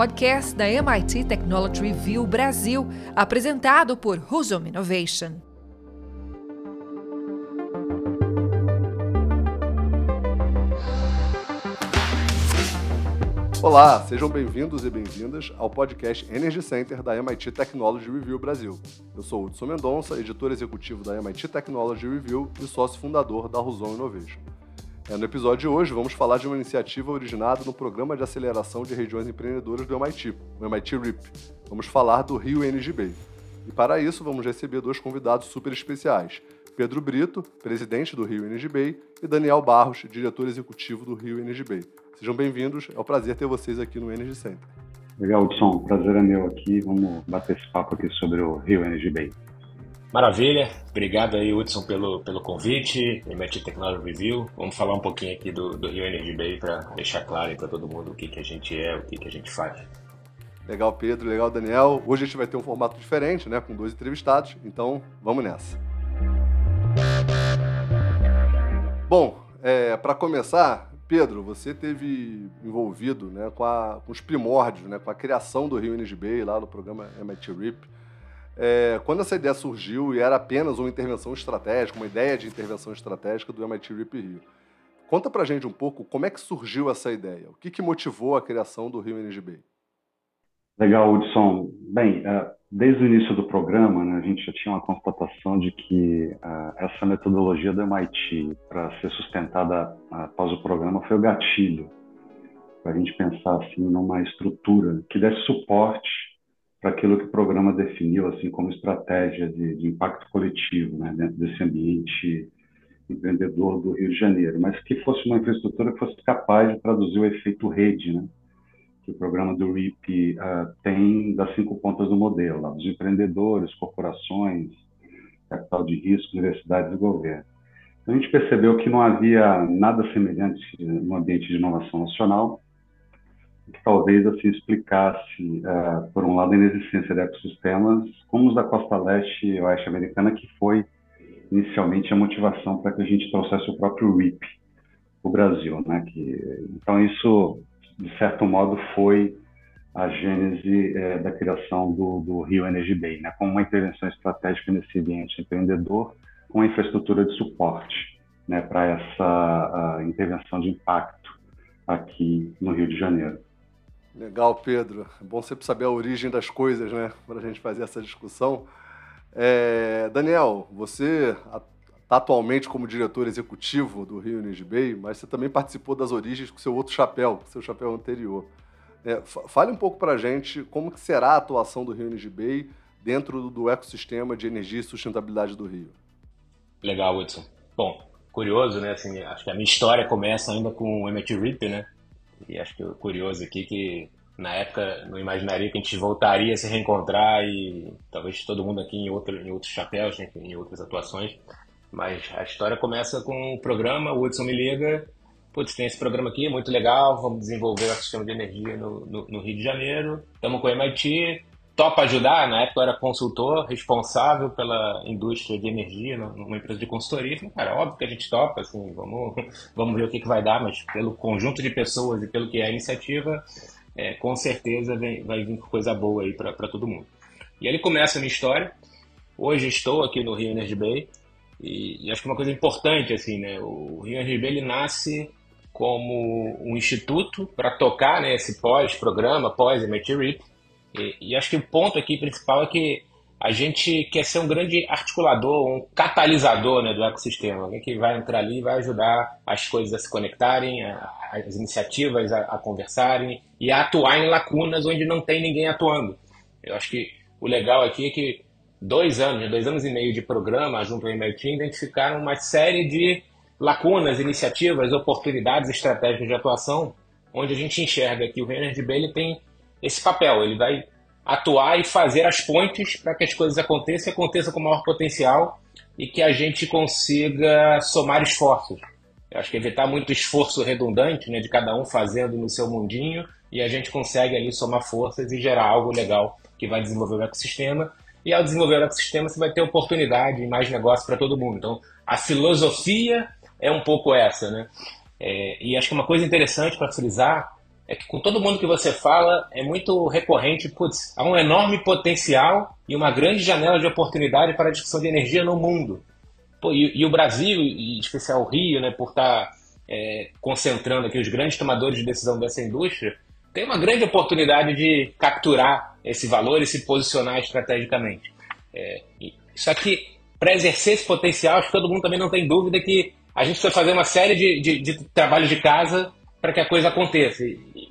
podcast da MIT Technology Review Brasil, apresentado por Husum Innovation. Olá, sejam bem-vindos e bem-vindas ao podcast Energy Center da MIT Technology Review Brasil. Eu sou Hudson Mendonça, editor executivo da MIT Technology Review e sócio fundador da Ruzon Innovation. É, no episódio de hoje, vamos falar de uma iniciativa originada no Programa de Aceleração de Regiões Empreendedoras do MIT, o MIT RIP. Vamos falar do Rio Energy Bay. E para isso, vamos receber dois convidados super especiais. Pedro Brito, presidente do Rio Energy Bay, e Daniel Barros, diretor executivo do Rio Energy Bay. Sejam bem-vindos, é um prazer ter vocês aqui no Energy Center. Legal, Hudson, prazer é meu aqui. Vamos bater esse papo aqui sobre o Rio Energy Bay. Maravilha, obrigado aí, Hudson, pelo, pelo convite, MIT Technology Review. Vamos falar um pouquinho aqui do, do Rio Energy Bay para deixar claro para todo mundo o que, que a gente é, o que, que a gente faz. Legal, Pedro, legal, Daniel. Hoje a gente vai ter um formato diferente, né, com dois entrevistados, então vamos nessa. Bom, é, para começar, Pedro, você teve envolvido né, com, a, com, os primórdios, né, com a criação do Rio Energy Bay lá no programa MIT RIP. É, quando essa ideia surgiu e era apenas uma intervenção estratégica, uma ideia de intervenção estratégica do MIT RIP Rio. Conta pra gente um pouco como é que surgiu essa ideia, o que, que motivou a criação do Rio Energy Bay? Legal, Hudson. Bem, é, desde o início do programa, né, a gente já tinha uma constatação de que uh, essa metodologia do MIT para ser sustentada após o programa foi o gatilho para a gente pensar assim numa estrutura que desse suporte para aquilo que o programa definiu assim como estratégia de, de impacto coletivo né, dentro desse ambiente empreendedor do Rio de Janeiro, mas que fosse uma infraestrutura que fosse capaz de traduzir o efeito rede, né? que o programa do RIP uh, tem das cinco pontas do modelo, lá, os empreendedores, corporações, capital de risco, universidades e governo. Então, a gente percebeu que não havia nada semelhante no ambiente de inovação nacional, que talvez assim explicasse, uh, por um lado, a inexistência de ecossistemas, como os da costa leste e oeste americana, que foi inicialmente a motivação para que a gente trouxesse o próprio RIP o Brasil, né? Que, então isso de certo modo, foi a gênese é, da criação do, do, Rio Energy Bay, né, como uma intervenção estratégica nesse ambiente empreendedor, com infraestrutura de suporte né, para essa intervenção de impacto aqui no Rio de Janeiro. Legal, Pedro. É bom sempre saber a origem das coisas, né, para a gente fazer essa discussão. É, Daniel, você está atualmente como diretor executivo do Rio Energy Bay, mas você também participou das origens com seu outro chapéu, com seu chapéu anterior. É, fale um pouco para a gente como que será a atuação do Rio Energy Bay dentro do ecossistema de energia e sustentabilidade do Rio. Legal, Hudson. Bom, curioso, né? Assim, acho que a minha história começa ainda com o MIT RIP, né? E acho que o curioso aqui que na época não imaginaria que a gente voltaria a se reencontrar e talvez todo mundo aqui em, outro, em outros chapéus, né? em outras atuações. Mas a história começa com o programa, o Hudson me liga, putz, tem esse programa aqui, muito legal, vamos desenvolver o sistema de energia no, no, no Rio de Janeiro, estamos com o MIT, topa ajudar, na época eu era consultor, responsável pela indústria de energia numa empresa de consultoria, falei, cara, óbvio que a gente topa, assim, vamos, vamos ver o que, que vai dar, mas pelo conjunto de pessoas e pelo que é a iniciativa, é, com certeza vem, vai vir coisa boa aí para todo mundo. E aí começa a minha história, hoje estou aqui no Rio Energy Bay, e, e, acho que uma coisa importante, assim, né? O Rio RB ele nasce como um instituto para tocar né, esse pós-programa, pós-MIT RIP. E, e, acho que o ponto aqui principal é que a gente quer ser um grande articulador, um catalisador né, do ecossistema, alguém que vai entrar ali e vai ajudar as coisas a se conectarem, a, as iniciativas a, a conversarem e a atuar em lacunas onde não tem ninguém atuando. Eu acho que o legal aqui é que dois anos, dois anos e meio de programa junto ao MIT, identificaram uma série de lacunas, iniciativas, oportunidades estratégicas de atuação, onde a gente enxerga que o Energy Bay ele tem esse papel, ele vai atuar e fazer as pontes para que as coisas aconteçam e aconteçam com maior potencial e que a gente consiga somar esforços. Eu acho que evitar muito esforço redundante, né, de cada um fazendo no seu mundinho, e a gente consegue ali somar forças e gerar algo legal que vai desenvolver o ecossistema e ao desenvolver o ecossistema, você vai ter oportunidade e mais negócio para todo mundo. Então, a filosofia é um pouco essa, né? É, e acho que uma coisa interessante para frisar é que com todo mundo que você fala é muito recorrente, putz, há um enorme potencial e uma grande janela de oportunidade para a discussão de energia no mundo. Pô, e, e, o Brasil, e em especial o Rio, né, por estar tá, é, concentrando aqui os grandes tomadores de decisão dessa indústria, tem uma grande oportunidade de capturar esse valor e se posicionar estrategicamente. É, só que, para exercer esse potencial, acho que todo mundo também não tem dúvida que a gente precisa fazer uma série de, de, de trabalhos de casa para que a coisa aconteça.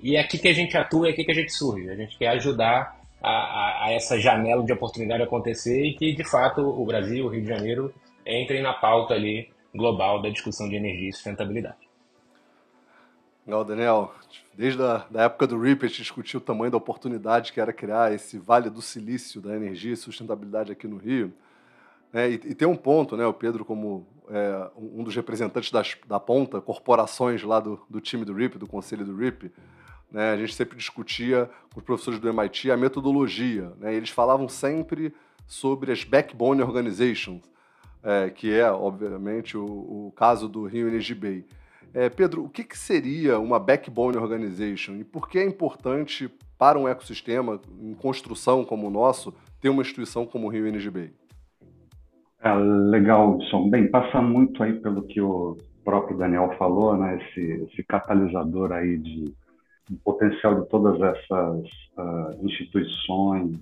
E, é aqui que a gente atua, é aqui que a gente surge. A gente quer ajudar a, a, a essa janela de oportunidade acontecer e que, de fato, o Brasil, o Rio de Janeiro, entrem na pauta ali global da discussão de energia e sustentabilidade. Legal, Daniel. Desde a da época do RIP, a gente discutiu o tamanho da oportunidade que era criar esse Vale do Silício da energia e sustentabilidade aqui no Rio. É, e, e, tem um ponto, né? O Pedro, como é, um dos representantes das, da ponta, corporações lá do, do time do RIP, do conselho do RIP, né, a gente sempre discutia com os professores do MIT a metodologia. Né, eles falavam sempre sobre as backbone organizations, é, que é, obviamente, o, o, caso do Rio Energy Bay. É, Pedro, o que, que, seria uma backbone organization e por que é importante para um ecossistema em construção como o nosso ter uma instituição como o Rio Energy Bay? É, legal, Wilson. Bem, passa muito aí pelo que o próprio Daniel falou, né? Esse, esse catalisador aí de, de potencial de todas essas uh, instituições,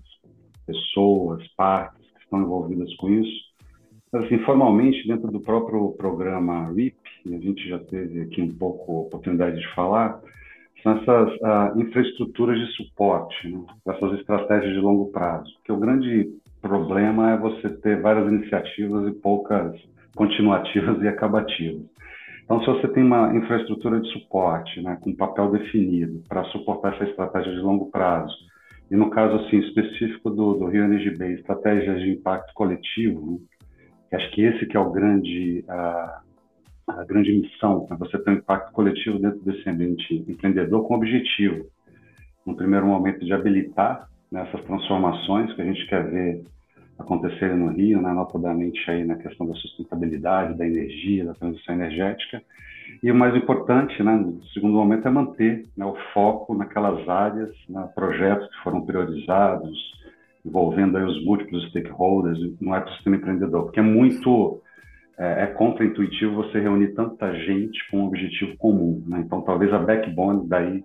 pessoas, partes que estão envolvidas com isso. Assim, formalmente, dentro do próprio programa RIP, a gente já teve aqui um pouco a oportunidade de falar, são essas uh, infraestruturas de suporte, né? essas estratégias de longo prazo. Que o grande problema é você ter várias iniciativas e poucas continuativas e acabativas. Então, se você tem uma infraestrutura de suporte, né, com papel definido para suportar essa estratégia de longo prazo, e no caso assim específico do, do Rio Energy Bay, estratégias de impacto coletivo, né, que acho que esse que é o grande a, a grande missão, né, você ter um impacto coletivo dentro desse ambiente empreendedor com objetivo, no primeiro momento, de habilitar nessas transformações que a gente quer ver acontecerem no Rio, né, notadamente aí na questão da sustentabilidade, da energia, da transição energética. E o mais importante, né, no segundo momento, é manter né, o foco naquelas áreas, né, projetos que foram priorizados, envolvendo aí os múltiplos stakeholders no ecossistema empreendedor, porque é muito é, é contraintuitivo você reunir tanta gente com um objetivo comum. Né? Então, talvez a backbone daí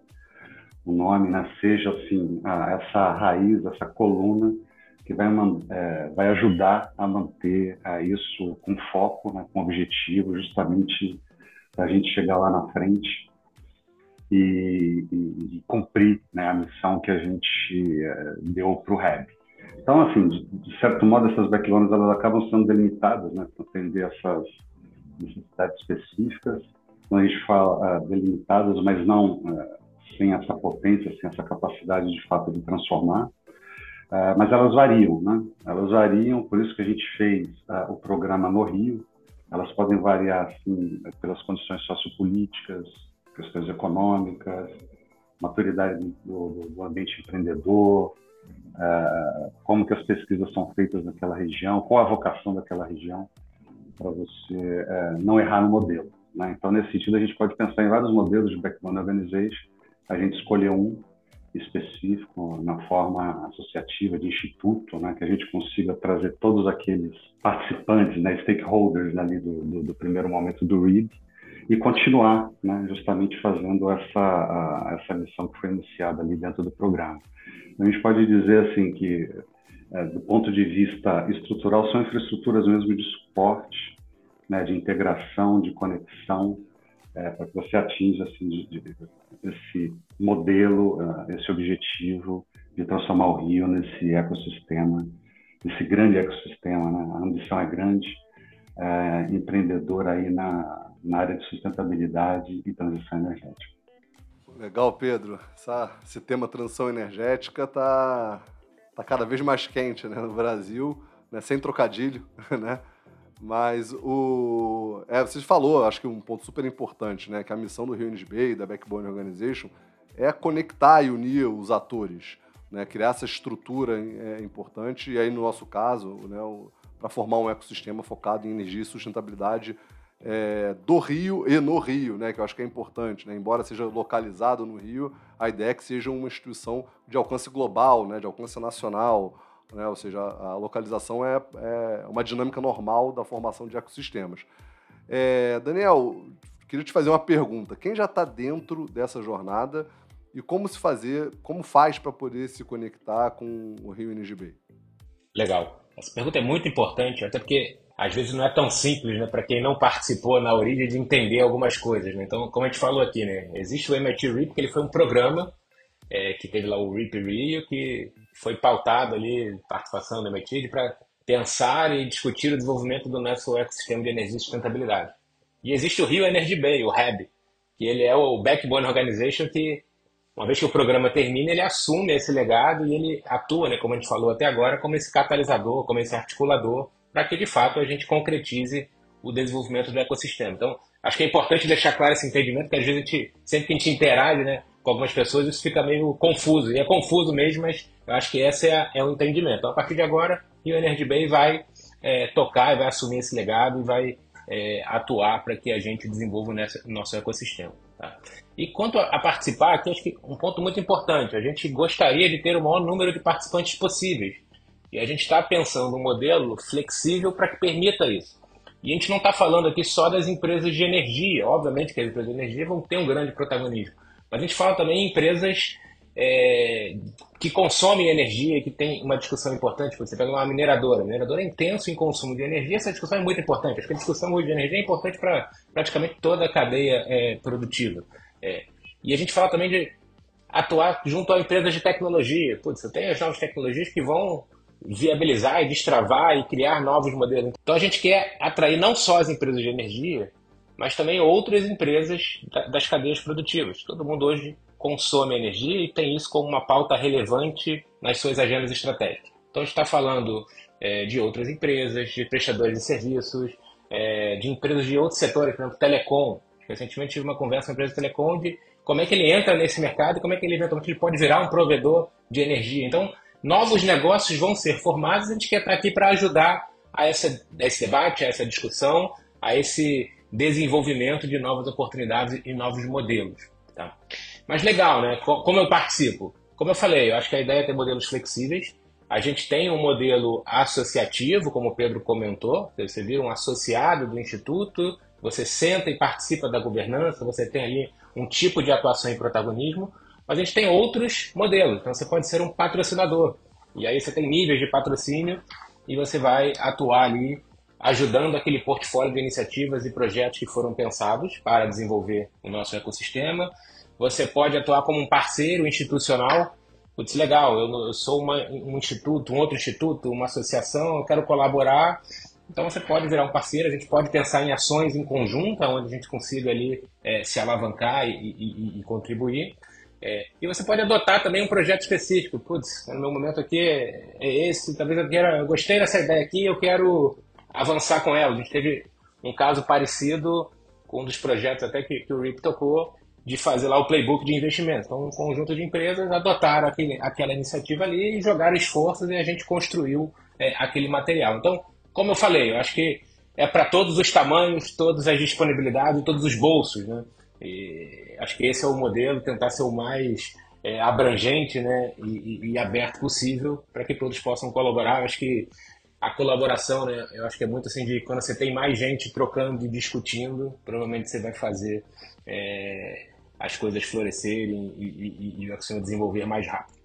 o nome né, seja assim a, essa raiz, essa coluna que vai, é, vai ajudar a manter é, isso com foco, né, com objetivo, justamente para a gente chegar lá na frente e, e, e cumprir né, a missão que a gente é, deu para o REB. Então, assim, de, de, certo modo, essas backlogs elas acabam sendo delimitadas né, para atender essas necessidades específicas. Então, a gente fala uh, delimitadas, mas não uh, sem essa potência, sem essa capacidade de fato de transformar. Uh, mas elas variam, né? Elas variam, por isso que a gente fez uh, o programa no Rio. Elas podem variar, assim, pelas condições sociopolíticas, questões econômicas, maturidade do, do ambiente empreendedor, uh, como que as pesquisas são feitas naquela região, qual a vocação daquela região, para você não errar no modelo. Né? Então, nesse sentido, a gente pode pensar em vários modelos de backbone organization a gente escolheu um específico na forma associativa de instituto, né, que a gente consiga trazer todos aqueles participantes, né, stakeholders ali do, do, do primeiro momento do READ e continuar, né, justamente fazendo essa a, essa missão que foi iniciada ali dentro do programa. Então, a gente pode dizer assim que é, do ponto de vista estrutural são infraestruturas mesmo de suporte, né, de integração, de conexão é, para que você atinja assim, esse modelo, uh, esse objetivo de transformar o Rio nesse ecossistema, nesse grande ecossistema. Né? A ambição é grande, é, empreendedor aí na, na área de sustentabilidade e transição energética. Legal, Pedro. Essa, esse tema transição energética está tá cada vez mais quente né, no Brasil, né, sem trocadilho, né? Mas o. É, você falou, acho que um ponto super importante, né? Que a missão do Rio NGB e da Backbone Organization é conectar e unir os atores, né? Criar essa estrutura é importante, e aí, no nosso caso, né, para formar um ecossistema focado em energia e sustentabilidade é, do Rio e no Rio, né, que eu acho que é importante. Né? Embora seja localizado no Rio, a ideia é que seja uma instituição de alcance global, né, de alcance nacional, né? ou seja, a localização é, é uma dinâmica normal da formação de ecossistemas. É, Daniel, queria te fazer uma pergunta. Quem já está dentro dessa jornada e como se fazer, como faz para poder se conectar com o Rio NGB? Legal. Essa pergunta é muito importante, até porque às vezes não é tão simples, né, para quem não participou na origem de entender algumas coisas. Né? Então, como a gente falou aqui, né, existe o MIT RIP, que ele foi um programa é, que teve lá o RIP Rio, que foi pautado ali, participação do MIT, para pensar e discutir o desenvolvimento do nosso ecossistema de energia e sustentabilidade. E existe o Rio Energy Bay, o REB, que ele é o Backbone Organization que, uma vez que o programa termina, ele assume esse legado e ele atua, né, como a gente falou até agora, como esse catalisador, como esse articulador, para que de fato a gente concretize o desenvolvimento do ecossistema. Então, acho que é importante deixar claro esse entendimento, que às vezes a gente, sempre que a gente interage né, com algumas pessoas, isso fica meio confuso. E é confuso mesmo, mas eu acho que esse é, é o entendimento. Então, a partir de agora, o Energy Bay vai é, tocar, vai assumir esse legado e vai é, atuar para que a gente desenvolva o nosso ecossistema. Tá? E quanto a, participar, aqui acho que um ponto muito importante, a gente gostaria de ter o maior número de participantes possíveis. E a gente está pensando um modelo flexível para que permita isso. E a gente não está falando aqui só das empresas de energia, obviamente que as empresas de energia vão ter um grande protagonismo, a gente fala também em empresas é, que consomem energia, que tem uma discussão importante. Você pega uma mineradora, a mineradora é intenso em consumo de energia, essa discussão é muito importante. Acho que a discussão de energia é importante para praticamente toda a cadeia é, produtiva. É, e a gente fala também de atuar junto a empresas de tecnologia. Putz, tem as novas tecnologias que vão viabilizar e destravar e criar novos modelos. Então a gente quer atrair não só as empresas de energia, mas também outras empresas das cadeias produtivas. Todo mundo hoje consome energia e tem isso como uma pauta relevante nas suas agendas estratégicas. Então, a gente está falando é, de outras empresas, de prestadores de serviços, é, de empresas de outros setores, por exemplo, telecom. Recentemente tive uma conversa com uma empresa de telecom de como é que ele entra nesse mercado e como é que ele eventualmente ele pode virar um provedor de energia. Então, novos negócios vão ser formados e a gente quer estar aqui para ajudar a, essa, a esse debate, a essa discussão, a esse desenvolvimento de novas oportunidades e novos modelos. Tá? Mas legal, né? Como eu participo? Como eu falei, eu acho que a ideia é ter modelos flexíveis. A gente tem um modelo associativo, como o Pedro comentou. Você vira um associado do Instituto, você senta e participa da governança, você tem ali um tipo de atuação e protagonismo. Mas a gente tem outros modelos. Então você pode ser um patrocinador. E aí você tem níveis de patrocínio e você vai atuar ali ajudando aquele portfólio de iniciativas e projetos que foram pensados para desenvolver o nosso ecossistema. Você pode atuar como um parceiro institucional. Putz, legal, eu, sou uma, um instituto, um outro instituto, uma associação, eu quero colaborar. Então você pode virar um parceiro, a gente pode pensar em ações em conjunta, onde a gente consiga ali é, se alavancar e, e, e contribuir. É, e você pode adotar também um projeto específico. Putz, no meu momento aqui é, é esse, talvez eu queira, eu gostei dessa ideia aqui, eu quero avançar com ela. A gente teve um caso parecido com um dos projetos até que, que o RIP tocou, de fazer lá o playbook de investimento. Então, um conjunto de empresas adotaram aquele, aquela iniciativa ali e jogaram esforços e a gente construiu é, aquele material. Então, como eu falei, eu acho que é para todos os tamanhos, todas as disponibilidades, todos os bolsos. Né? E acho que esse é o modelo, tentar ser o mais é, abrangente né? E, e, e aberto possível para que todos possam colaborar. Acho que a colaboração, né? Eu acho que é muito assim de quando você tem mais gente trocando e discutindo, provavelmente você vai fazer é, as coisas florescerem e, o ecossistema desenvolver mais rápido.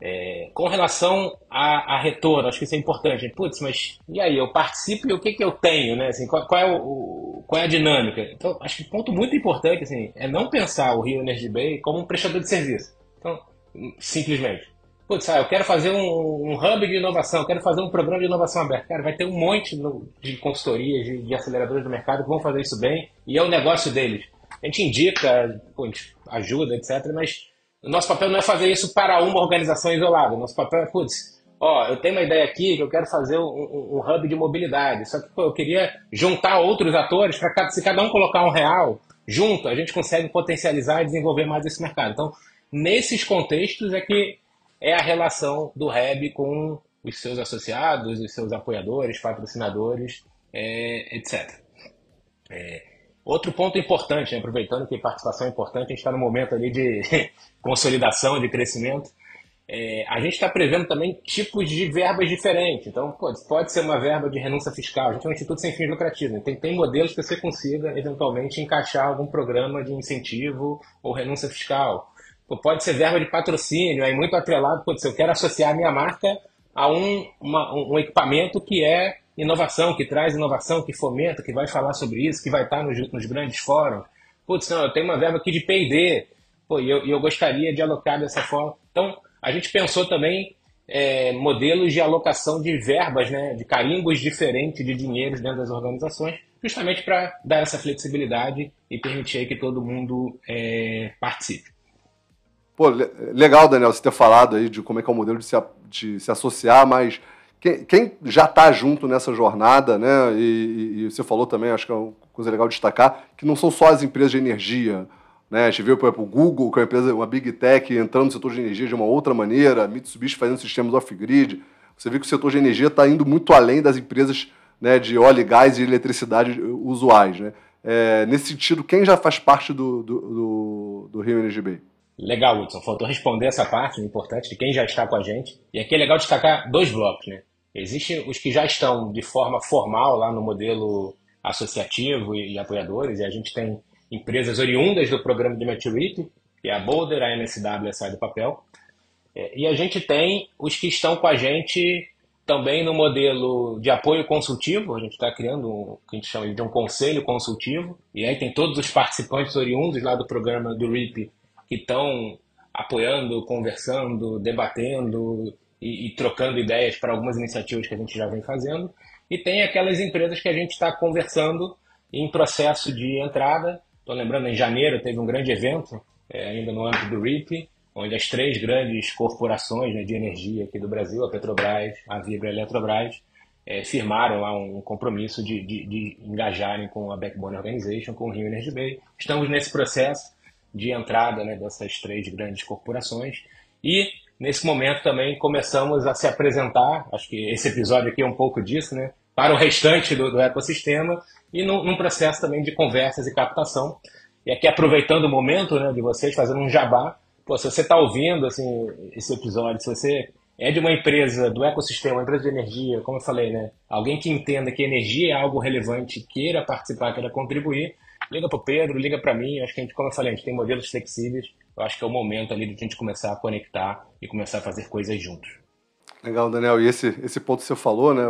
É, com relação a, a, retorno, acho que isso é importante. Putz, mas e aí, eu participo e o que, que eu tenho, né? Assim, qual, qual, é o, qual é a dinâmica? Então, acho que ponto muito importante assim, é não pensar o Rio Energy Bay como um prestador de serviço. Então, simplesmente. Putz, ah, eu quero fazer um, um, hub de inovação, quero fazer um programa de inovação aberto. Cara, vai ter um monte de consultorias, de, de aceleradores do mercado que vão fazer isso bem e é o negócio deles a gente indica, a gente ajuda, etc. Mas o nosso papel não é fazer isso para uma organização isolada. O nosso papel é, putz, ó, eu tenho uma ideia aqui que eu quero fazer um, um, um hub de mobilidade. Só que pô, eu queria juntar outros atores para se cada um colocar um real junto, a gente consegue potencializar e desenvolver mais esse mercado. Então, nesses contextos é que é a relação do Hub com os seus associados, os seus apoiadores, patrocinadores, é, etc. É, outro ponto importante, né, aproveitando que participação é importante, a gente está no momento ali de consolidação, de crescimento. É, a gente está prevendo também tipos de verbas diferentes. Então, pode, pode ser uma verba de renúncia fiscal. A gente é um instituto sem fins lucrativos. Né? Tem, tem modelos que você consiga, eventualmente, encaixar algum programa de incentivo ou renúncia fiscal. Pô, pode ser verba de patrocínio, aí muito atrelado. Pode ser, eu quero associar minha marca a um, uma, um equipamento que é inovação, que traz inovação, que fomenta, que vai falar sobre isso, que vai estar nos, nos grandes fóruns. Putz, não, eu tenho uma verba aqui de P&D, e eu, eu gostaria de alocar dessa forma. Então, a gente pensou também é, modelos de alocação de verbas, né, de carimbos diferentes de dinheiros dentro das organizações, justamente para dar essa flexibilidade e permitir que todo mundo é, participe. Pô, legal, Daniel, você ter falado aí de como é que é o modelo de se, de se associar, mas quem, quem já está junto nessa jornada, né, e, e, você falou também, acho que é uma coisa legal destacar, que não são só as empresas de energia, né? A gente viu, por exemplo, o Google, que é uma empresa, uma Big Tech, entrando no setor de energia de uma outra maneira, Mitsubishi fazendo sistemas off-grid. Você vê que o setor de energia está indo muito além das empresas né, de óleo gás e eletricidade usuais. Né? É, nesse sentido, quem já faz parte do, do, do, do Rio Energy Bay? Legal, Hudson. Faltou responder essa parte importante de quem já está com a gente. E aqui é legal destacar dois blocos. Né? Existem os que já estão de forma formal lá no modelo associativo e, e apoiadores, e a gente tem empresas oriundas do programa de Maturity, que é a Boulder, a MSW a Sai do Papel. É, e a gente tem os que estão com a gente também no modelo de apoio consultivo, a gente está criando o que a gente chama de um conselho consultivo, e aí tem todos os participantes oriundos lá do programa do RIP que estão apoiando, conversando, debatendo e, e trocando ideias para algumas iniciativas que a gente já vem fazendo. E tem aquelas empresas que a gente está conversando em processo de entrada Estou lembrando, em janeiro teve um grande evento, é, ainda no âmbito do RIP, onde as três grandes corporações né, de energia aqui do Brasil, a Petrobras, a Vibra e a Eletrobras, é, firmaram lá um compromisso de, de, de, engajarem com a Backbone Organization, com o Rio Energy Bay. Estamos nesse processo de entrada né, dessas três grandes corporações e nesse momento também começamos a se apresentar, acho que esse episódio aqui é um pouco disso, né, para o restante do, do ecossistema e num, num, processo também de conversas e captação. E aqui aproveitando o momento né, de vocês, fazendo um jabá, pô, se você está ouvindo assim, esse episódio, se você é de uma empresa do ecossistema, uma empresa de energia, como eu falei, né, alguém que entenda que energia é algo relevante, queira participar, queira contribuir, liga para o Pedro, liga para mim. Acho que a gente, como eu falei, a gente tem modelos flexíveis. Eu acho que é o momento ali de a gente começar a conectar e começar a fazer coisas juntos. Legal, Daniel. E esse, esse ponto que você falou, né,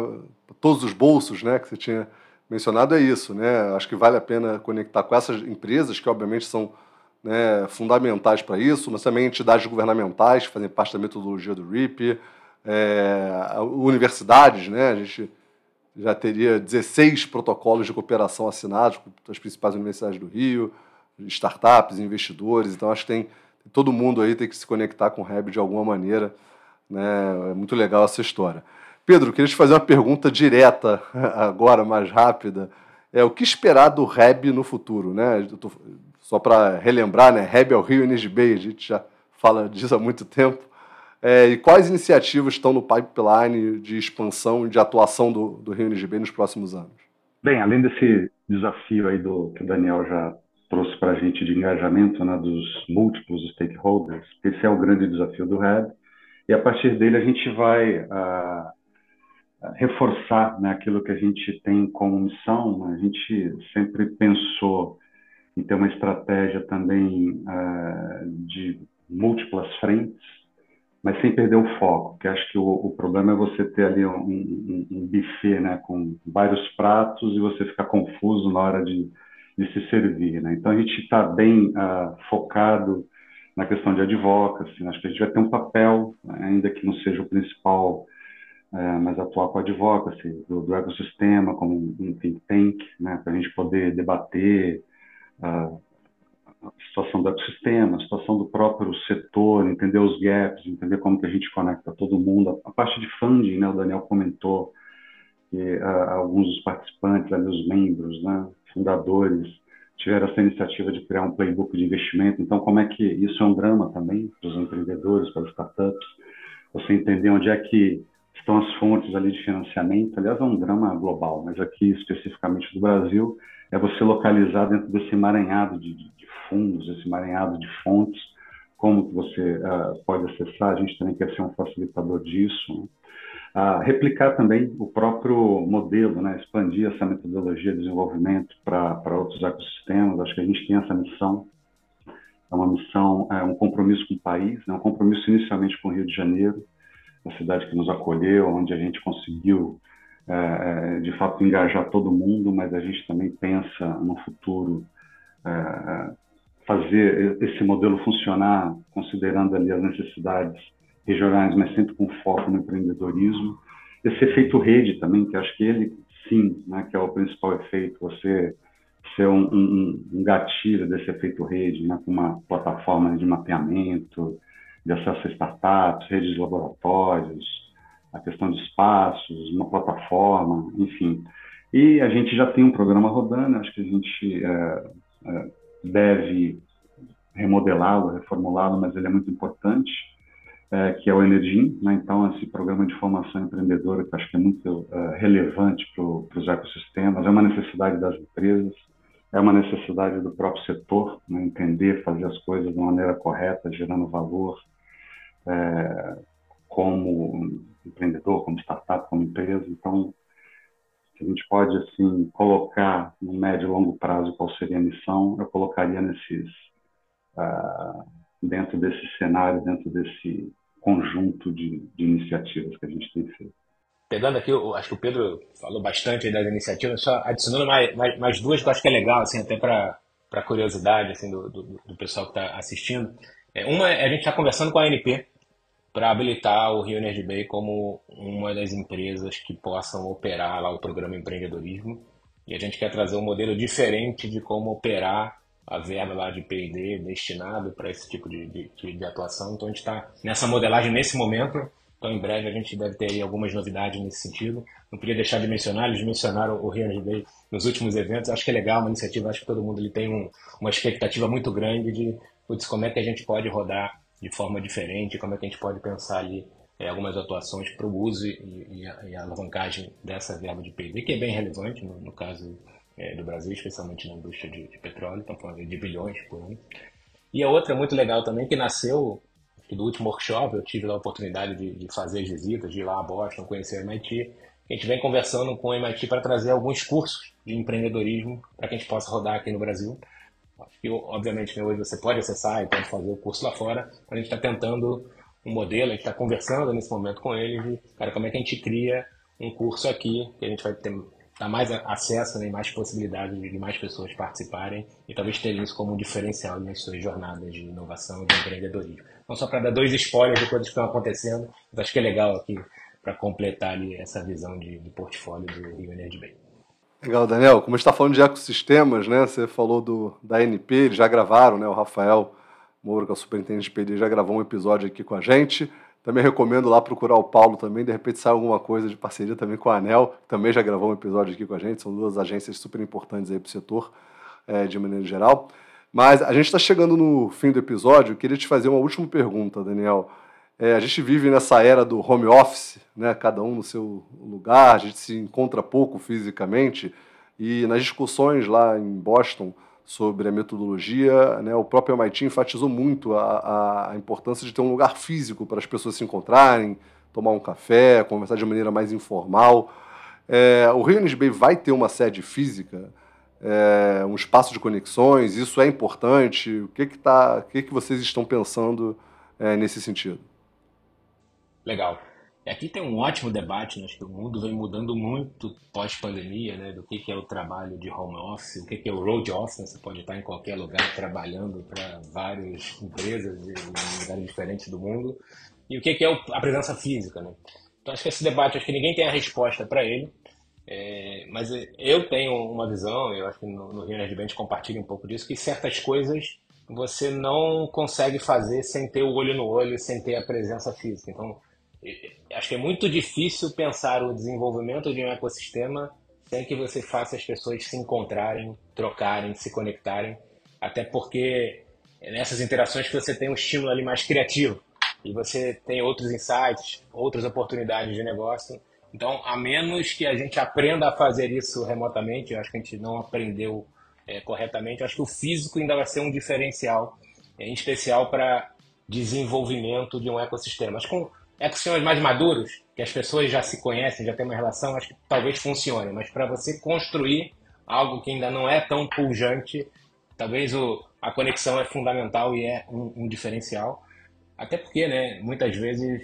todos os bolsos, né, que você tinha mencionado é isso, né? Acho que vale a pena conectar com essas empresas que obviamente são né, fundamentais para isso, mas também entidades governamentais que fazem parte da metodologia do RIP, é, universidades, né? A gente já teria 16 protocolos de cooperação assinados com as principais universidades do Rio, startups, investidores, então acho que tem todo mundo aí tem que se conectar com o REB de alguma maneira, né? É muito legal essa história. Pedro, queria te fazer uma pergunta direta agora, mais rápida. É, o que esperar do REB no futuro? Né? Tô, só para relembrar, né? REB é o Rio Energy Bay, a gente já fala disso há muito tempo. É, e quais iniciativas estão no pipeline de expansão e de atuação do, do Rio Bay nos próximos anos? Bem, além desse desafio aí do que o Daniel já trouxe para a gente de engajamento né, dos múltiplos stakeholders, esse é o grande desafio do REB. E a partir dele a gente vai uh, reforçar né, aquilo que a gente tem como missão. A gente sempre pensou em ter uma estratégia também uh, de múltiplas frentes, mas sem perder o foco, que acho que o, o problema é você ter ali um, um, um, buffet né, com vários pratos e você ficar confuso na hora de, de se servir. Né? Então a gente está bem uh, focado na questão de advocacy, acho que a gente vai ter um papel, ainda que não seja o principal é, mas atuar com advocacy do, do ecossistema como um think tank, né, para a gente poder debater uh, a situação do ecossistema, a situação do próprio setor, entender os gaps, entender como que a gente conecta todo mundo. A, a parte de funding, né, o Daniel comentou que uh, alguns dos participantes, ali, os membros, né, fundadores, tiveram essa iniciativa de criar um playbook de investimento. Então, como é que isso é um drama também para os empreendedores, para as startups, você entender onde é que estão as fontes ali de financiamento. Aliás, é um drama global, mas aqui especificamente do Brasil, é você localizar dentro desse emaranhado de, de fundos, esse emaranhado de fontes, como que você uh, pode acessar, a gente também quer ser um facilitador disso. Né? Uh, replicar também o próprio modelo, né? expandir essa metodologia de desenvolvimento para outros ecossistemas. Acho que a gente tem essa missão, é uma missão, é um compromisso com o país, né? um compromisso inicialmente com o Rio de Janeiro, a cidade que nos acolheu, onde a gente conseguiu, é, é, de fato, engajar todo mundo, mas a gente também pensa no futuro é, fazer esse modelo funcionar, considerando ali as necessidades regionais, mas sempre com foco no empreendedorismo. Esse efeito rede também, que acho que ele, sim, né, que é o principal efeito, você ser um, um, um gatilho desse efeito rede, né, com uma plataforma de mapeamento, de acesso a startups, redes de laboratórios, a questão de espaços, uma plataforma, enfim. E a gente já tem um programa rodando, acho que a gente é, é, deve remodelá-lo, reformulá-lo, mas ele é muito importante, é, que é o Energy. Né? Então, esse programa de formação empreendedora, que acho que é muito é, relevante para os ecossistemas, é uma necessidade das empresas, é uma necessidade do próprio setor, né? entender, fazer as coisas de maneira correta, gerando valor, é, como empreendedor, como startup, como empresa. Então, a gente pode assim colocar no médio e longo prazo qual seria a missão, eu colocaria nesses uh, dentro desse cenário, dentro desse conjunto de, de, iniciativas que a gente tem feito. Pegando aqui, eu acho que o Pedro falou bastante das iniciativas, só adicionando mais, mais, mais duas que eu acho que é legal, assim, até para curiosidade assim, do, do, do pessoal que está assistindo. É, uma é a gente está conversando com a ANP, para habilitar o Rio Energy Bay como uma das empresas que possam operar lá o programa empreendedorismo. E a gente quer trazer um modelo diferente de como operar a verba lá de P&D destinado para esse tipo de, de, de, atuação. Então a gente está nessa modelagem nesse momento. Então em breve a gente deve ter algumas novidades nesse sentido. Não podia deixar de mencionar, eles mencionaram o Rio Energy Bay nos últimos eventos. Acho que é legal, uma iniciativa, acho que todo mundo ele tem um, uma expectativa muito grande de putz, como é que a gente pode rodar de forma diferente, como é que a gente pode pensar ali é, algumas atuações para o uso e, e, a, e, a, alavancagem dessa verba de PIB, que é bem relevante no, no caso é, do Brasil, especialmente na indústria de, de petróleo, estamos falando de bilhões por ano. E a outra muito legal também, que nasceu do último workshop, eu tive a oportunidade de, de fazer as visitas, de ir lá a Boston, conhecer a MIT, a gente vem conversando com a MIT para trazer alguns cursos de empreendedorismo para que a gente possa rodar aqui no Brasil que obviamente né, hoje você pode acessar e pode fazer o curso lá fora. A gente está tentando um modelo, a gente está conversando nesse momento com eles cara, como é que a gente cria um curso aqui, que a gente vai ter dar mais acesso né, mais possibilidade de mais pessoas participarem e talvez ter isso como um diferencial nas suas jornadas de inovação e de empreendedorismo. Não só para dar dois spoilers de coisas que estão acontecendo, mas acho que é legal aqui para completar ali essa visão de, de portfólio do Rio Energy Bay. Legal, Daniel. Como a gente está falando de ecossistemas, né? Você falou do, da NP, eles já gravaram, né? O Rafael Moura, que é o superintendente de PD, já gravou um episódio aqui com a gente. Também recomendo lá procurar o Paulo também, de repente sai alguma coisa de parceria também com a ANEL, que também já gravou um episódio aqui com a gente. São duas agências super importantes aí para o setor, é, de maneira geral. Mas a gente está chegando no fim do episódio. Eu queria te fazer uma última pergunta, Daniel. É, a gente vive nessa era do home office, né? cada um no seu lugar, a gente se encontra pouco fisicamente, e nas discussões lá em Boston sobre a metodologia, né, o próprio MIT enfatizou muito a, a importância de ter um lugar físico para as pessoas se encontrarem, tomar um café, conversar de maneira mais informal. É, o Rio Bay vai ter uma sede física, é, um espaço de conexões, isso é importante? O que, que, tá, o que, que vocês estão pensando é, nesse sentido? Legal. Aqui tem um ótimo debate, né? acho que o mundo vem mudando muito pós-pandemia, né? do que, que é o trabalho de home office, o que, que é o road office, né? você pode estar em qualquer lugar trabalhando para várias empresas em lugares diferentes do mundo, e o que, que é a presença física. Né? Então acho que esse debate, acho que ninguém tem a resposta para ele, é, mas eu tenho uma visão, eu acho que no, no Rio Nerd Band compartilha um pouco disso, que certas coisas você não consegue fazer sem ter o olho no olho, sem ter a presença física. Então, acho que é muito difícil pensar o desenvolvimento de um ecossistema sem que você faça as pessoas se encontrarem, trocarem, se conectarem, até porque é nessas interações que você tem um estímulo ali mais criativo. E você tem outros insights, outras oportunidades de negócio. Então, a menos que a gente aprenda a fazer isso remotamente, eu acho que a gente não aprendeu é, corretamente, eu acho que o físico ainda vai ser um diferencial, em especial para desenvolvimento de um ecossistema. Mas com ecossistemas mais maduros, que as pessoas já se conhecem, já têm uma relação, acho que talvez funcione. Mas para você construir algo que ainda não é tão pujante, talvez o, a conexão é fundamental e é um, um diferencial. Até porque, né, muitas vezes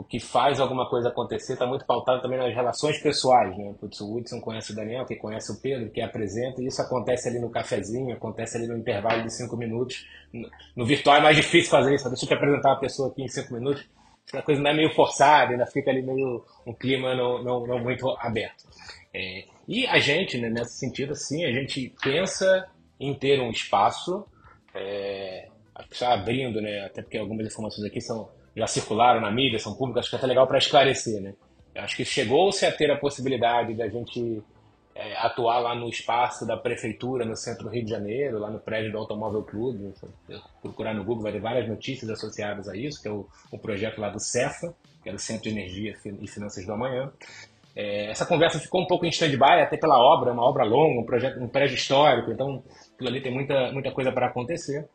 o que faz alguma coisa acontecer está muito pautado também nas relações pessoais, né? Putz, o Hudson conhece o Daniel, que conhece o Pedro, que apresenta, e isso acontece ali no cafezinho, acontece ali no intervalo de cinco minutos. No virtual é mais difícil fazer isso, deixa eu te apresentar uma pessoa aqui em cinco minutos, a coisa ainda é meio forçada, ainda fica ali meio um clima não, não, não muito aberto. É, e a gente, né, nesse sentido, assim, a gente pensa em ter um espaço, é, abrindo, né, até porque algumas informações aqui são já circularam na mídia, são públicas, acho que é até legal para esclarecer, né? Acho que chegou-se a ter a possibilidade da gente é, atuar lá no espaço da prefeitura, no centro do Rio de Janeiro, lá no prédio do Automóvel Clube. Procurar no Google vai ter várias notícias associadas a isso, que é o, o projeto lá do CEFA, que é o Centro de Energia e Finanças do Amanhã. É, essa conversa ficou um pouco em stand-by, até pela obra, uma obra longa, um projeto, um prédio histórico, então aquilo ali tem muita, muita coisa para acontecer.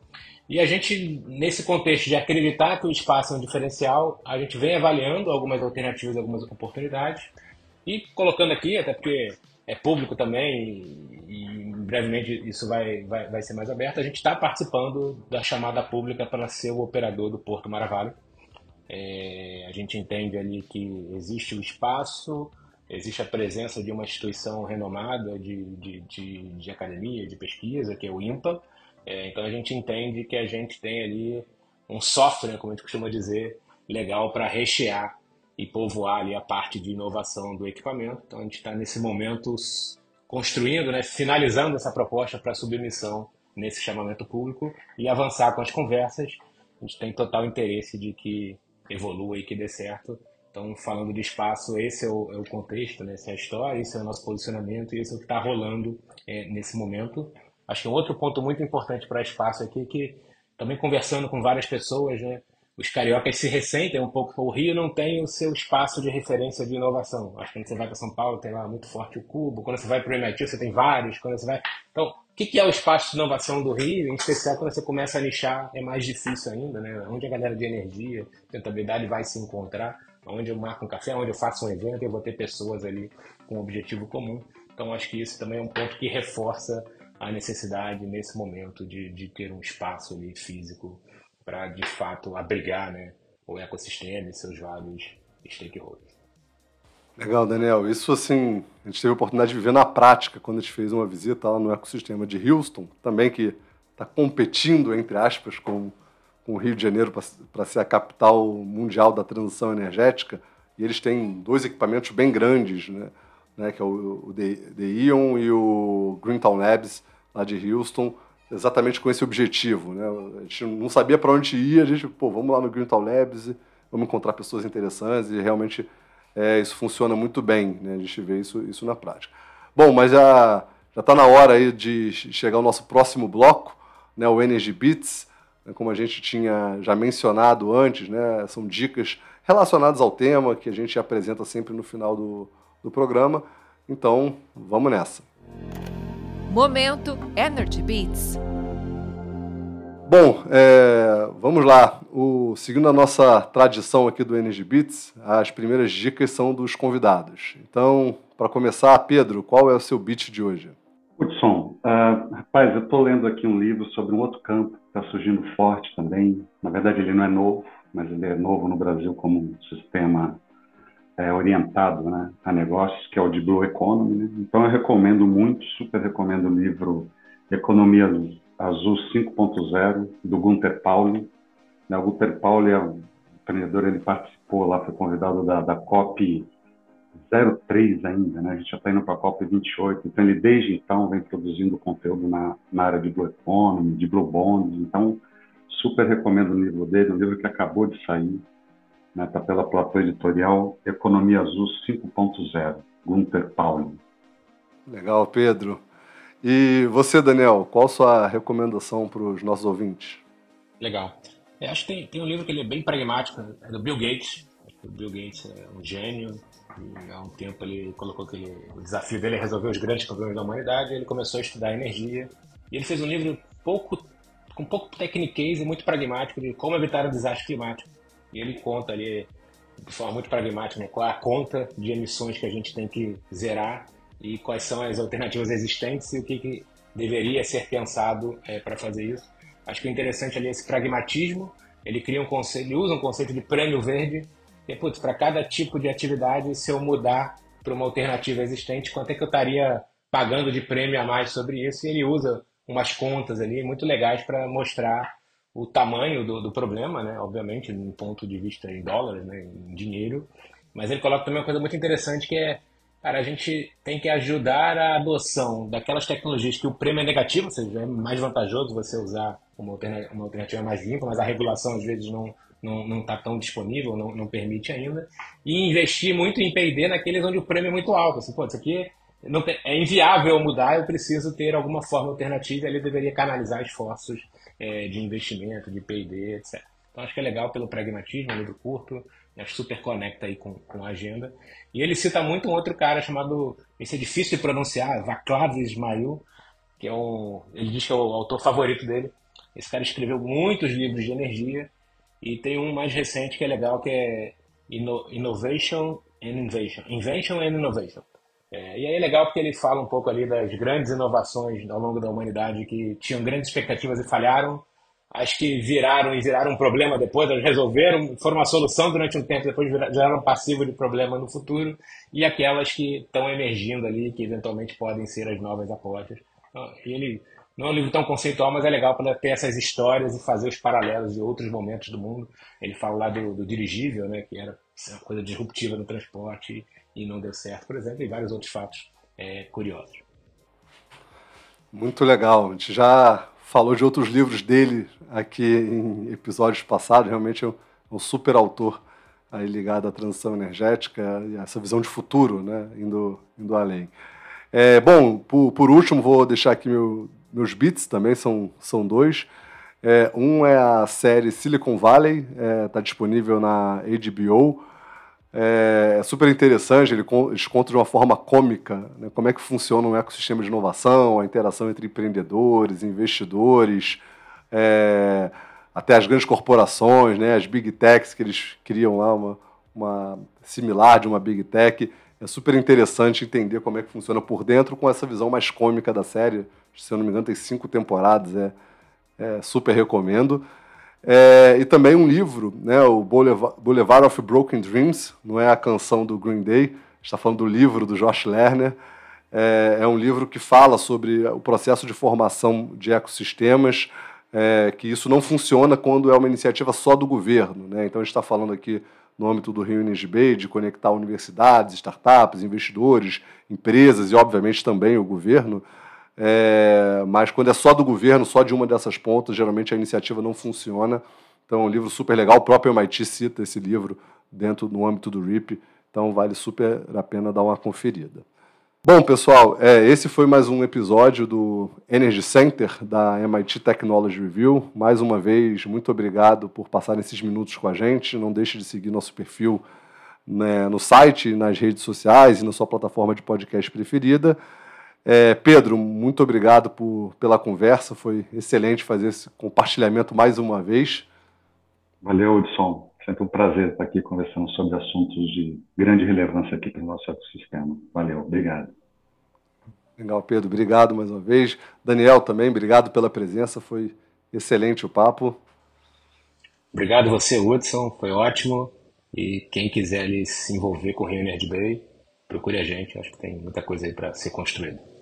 E a gente, nesse contexto de acreditar que o espaço é um diferencial, a gente vem avaliando algumas alternativas, algumas oportunidades e colocando aqui, até porque é público também e, brevemente isso vai, vai, vai ser mais aberto, a gente está participando da chamada pública para ser o operador do Porto Maravalho. É, a gente entende ali que existe o espaço, existe a presença de uma instituição renomada de, de, de, de academia, de pesquisa, que é o IMPA, é, então a gente entende que a gente tem ali um software, como a gente costuma dizer, legal para rechear e povoar ali a parte de inovação do equipamento. Então a gente está nesse momento construindo, né, finalizando essa proposta para submissão nesse chamamento público e avançar com as conversas. A gente tem total interesse de que evolua e que dê certo. Então, falando de espaço, esse é o, é o contexto, né? essa é a história, esse é o nosso posicionamento e esse é o que está rolando é, nesse momento. Acho que um outro ponto muito importante para espaço aqui é que, também conversando com várias pessoas, né, os cariocas se ressentem um pouco. O Rio não tem o seu espaço de referência de inovação. Acho que quando você vai para São Paulo tem lá muito forte o Cubo. Quando você vai para o MIT você tem vários. Quando você vai... Então, o que é o espaço de inovação do Rio? Em especial quando você começa a nichar é mais difícil ainda, né? Onde a galera de energia, rentabilidade vai se encontrar. Onde eu marco um café, onde eu faço um evento, eu vou ter pessoas ali com um objetivo comum. Então, acho que isso também é um ponto que reforça a necessidade nesse momento de, de ter um espaço ali físico para de fato abrigar né, o ecossistema e seus vários stakeholders. Legal, Daniel. Isso assim, a gente teve a oportunidade de viver na prática quando a gente fez uma visita lá no ecossistema de Houston, também que está competindo, entre aspas, com, com o Rio de Janeiro para ser a capital mundial da transição energética. E eles têm dois equipamentos bem grandes, né? né, que é o, o The, The Ion e o Greentown Labs, lá de Houston, exatamente com esse objetivo. Né? A gente não sabia para onde ir, a gente, pô, vamos lá no Greentown Labs, vamos encontrar pessoas interessantes e realmente é, isso funciona muito bem, né? a gente vê isso, isso na prática. Bom, mas já está na hora aí de chegar o nosso próximo bloco, né, o Energy Beats, né, como a gente tinha já mencionado antes, né, são dicas relacionadas ao tema que a gente apresenta sempre no final do, do programa. Então, vamos nessa. Momento Energy Beats. Bom, é, vamos lá. O, seguindo a nossa tradição aqui do Energy Beats, as primeiras dicas são dos convidados. Então, para começar, Pedro, qual é o seu beat de hoje? Hudson, uh, rapaz, eu estou lendo aqui um livro sobre um outro campo que está surgindo forte também. Na verdade, ele não é novo, mas ele é novo no Brasil como um sistema é, orientado né, a negócios, que é o de Blue Economy. Né? Então eu recomendo muito, super recomendo o livro Economia Azul 5.0, do Gunter Pauli. Né, o Gunter Pauli é um empreendedor, ele participou lá, foi convidado da, da COP 03 ainda, né? a gente já está indo para a COP 28, então ele desde então vem produzindo conteúdo na, na área de Blue Economy, de Blue Bonds, então super recomendo o livro dele, um livro que acabou de sair, Está pela Platô Editorial Economia Azul 5.0, Gunter Pauli. Legal, Pedro. E você, Daniel, qual sua recomendação para os nossos ouvintes? Legal. Eu acho que tem, tem um livro que ele é bem pragmático, é do Bill Gates. O Bill Gates é um gênio, E há um tempo ele colocou que ele, o desafio dele é resolver os grandes problemas da humanidade. Ele começou a estudar energia e ele fez um livro pouco com pouco techniquez e muito pragmático de como evitar um desastre climático. E ele conta ali de forma muito pragmática né, qual é a conta de emissões que a gente tem que zerar e quais são as alternativas existentes e o que, que deveria ser pensado é, para fazer isso. Acho que o interessante ali é esse pragmatismo. Ele cria um conceito, ele usa um conceito de prêmio verde. E, putz, para cada tipo de atividade, se eu mudar para uma alternativa existente, quanto é que eu estaria pagando de prêmio a mais sobre isso? E ele usa umas contas ali muito legais para mostrar o tamanho do, do, problema, né? Obviamente, num ponto de vista em dólares, né? em dinheiro. Mas ele coloca também uma coisa muito interessante que é Cara, a gente tem que ajudar a adoção daquelas tecnologias que o prêmio é negativo, ou seja, é mais vantajoso você usar uma alternativa, uma alternativa mais limpa, mas a regulação às vezes não não está tão disponível, não, não permite ainda, e investir muito em P&D naqueles onde o prêmio é muito alto. Assim, pô, isso aqui não, é inviável mudar, eu preciso ter alguma forma alternativa, ele deveria canalizar esforços é, de investimento, de P&D, etc. Então acho que é legal pelo pragmatismo, livro curto, acho super conecta aí com, com a agenda. E ele cita muito um outro cara chamado, esse é difícil de pronunciar, Vaclav Ismail, que é um, ele diz que é o autor favorito dele. Esse cara escreveu muitos livros de energia e tem um mais recente que é legal, que é Innovation and Invention. Invention and Innovation. É, e aí é legal porque ele fala um pouco ali das grandes inovações ao longo da humanidade que tinham grandes expectativas e falharam, as que viraram e viraram um problema depois, elas resolveram, foram uma solução durante um tempo, depois viraram passivo de problema no futuro, e aquelas que estão emergindo ali, que eventualmente podem ser as novas apostas. Então, ele não é um livro tão conceitual, mas é legal para ter essas histórias e fazer os paralelos de outros momentos do mundo. Ele fala lá do, do dirigível, né, que era uma coisa disruptiva no transporte e não deu certo, por exemplo, e vários outros fatos é, curiosos. Muito legal. A gente já falou de outros livros dele aqui em episódios passados. Realmente é um, um super autor aí ligado à transição energética e essa visão de futuro, né, indo, indo além. É, bom, por, por último, vou deixar aqui meu, meus beats também, são, são dois. É, um é a série Silicon Valley, está é, tá disponível na HBO. É, super interessante, ele, eles contam de uma forma cômica né, como é que funciona um ecossistema de inovação, a interação entre empreendedores, investidores, é, até as grandes corporações, né, as big techs que eles criam lá, uma, uma similar de uma big tech. É super interessante entender como é que funciona por dentro com essa visão mais cômica da série. Se eu não me engano, tem cinco temporadas, é, é super recomendo. É, e também um livro, né, o Boulevard of Broken Dreams, não é a canção do Green Day, está falando do livro do Josh Lerner. É, é um livro que fala sobre o processo de formação de ecossistemas, é, que isso não funciona quando é uma iniciativa só do governo. Né? Então a gente está falando aqui no âmbito do Rio Bay de conectar universidades, startups, investidores, empresas e, obviamente, também o governo. É, mas quando é só do governo, só de uma dessas pontas, geralmente a iniciativa não funciona. Então, é um livro super legal. O próprio MIT cita esse livro dentro no âmbito do RIP. Então, vale super a pena dar uma conferida. Bom, pessoal, é, esse foi mais um episódio do Energy Center da MIT Technology Review. Mais uma vez, muito obrigado por passar esses minutos com a gente. Não deixe de seguir nosso perfil né, no site, nas redes sociais e na sua plataforma de podcast preferida. É, Pedro, muito obrigado por, pela conversa, foi excelente fazer esse compartilhamento mais uma vez. Valeu, Hudson. Sempre um prazer estar aqui conversando sobre assuntos de grande relevância aqui para o nosso ecossistema. Valeu, obrigado. Legal, Pedro, obrigado mais uma vez. Daniel também, obrigado pela presença, foi excelente o papo. Obrigado você, Hudson, foi ótimo. E quem quiser ali, se envolver com o Rio Nerd Bay, procure a gente, acho que tem muita coisa aí para ser construída.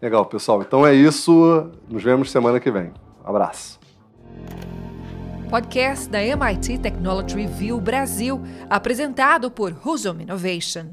Legal, pessoal. Então é isso. Nos vemos semana que vem. Um abraço. Podcast da MIT Technology Review Brasil, apresentado por Husum Innovation.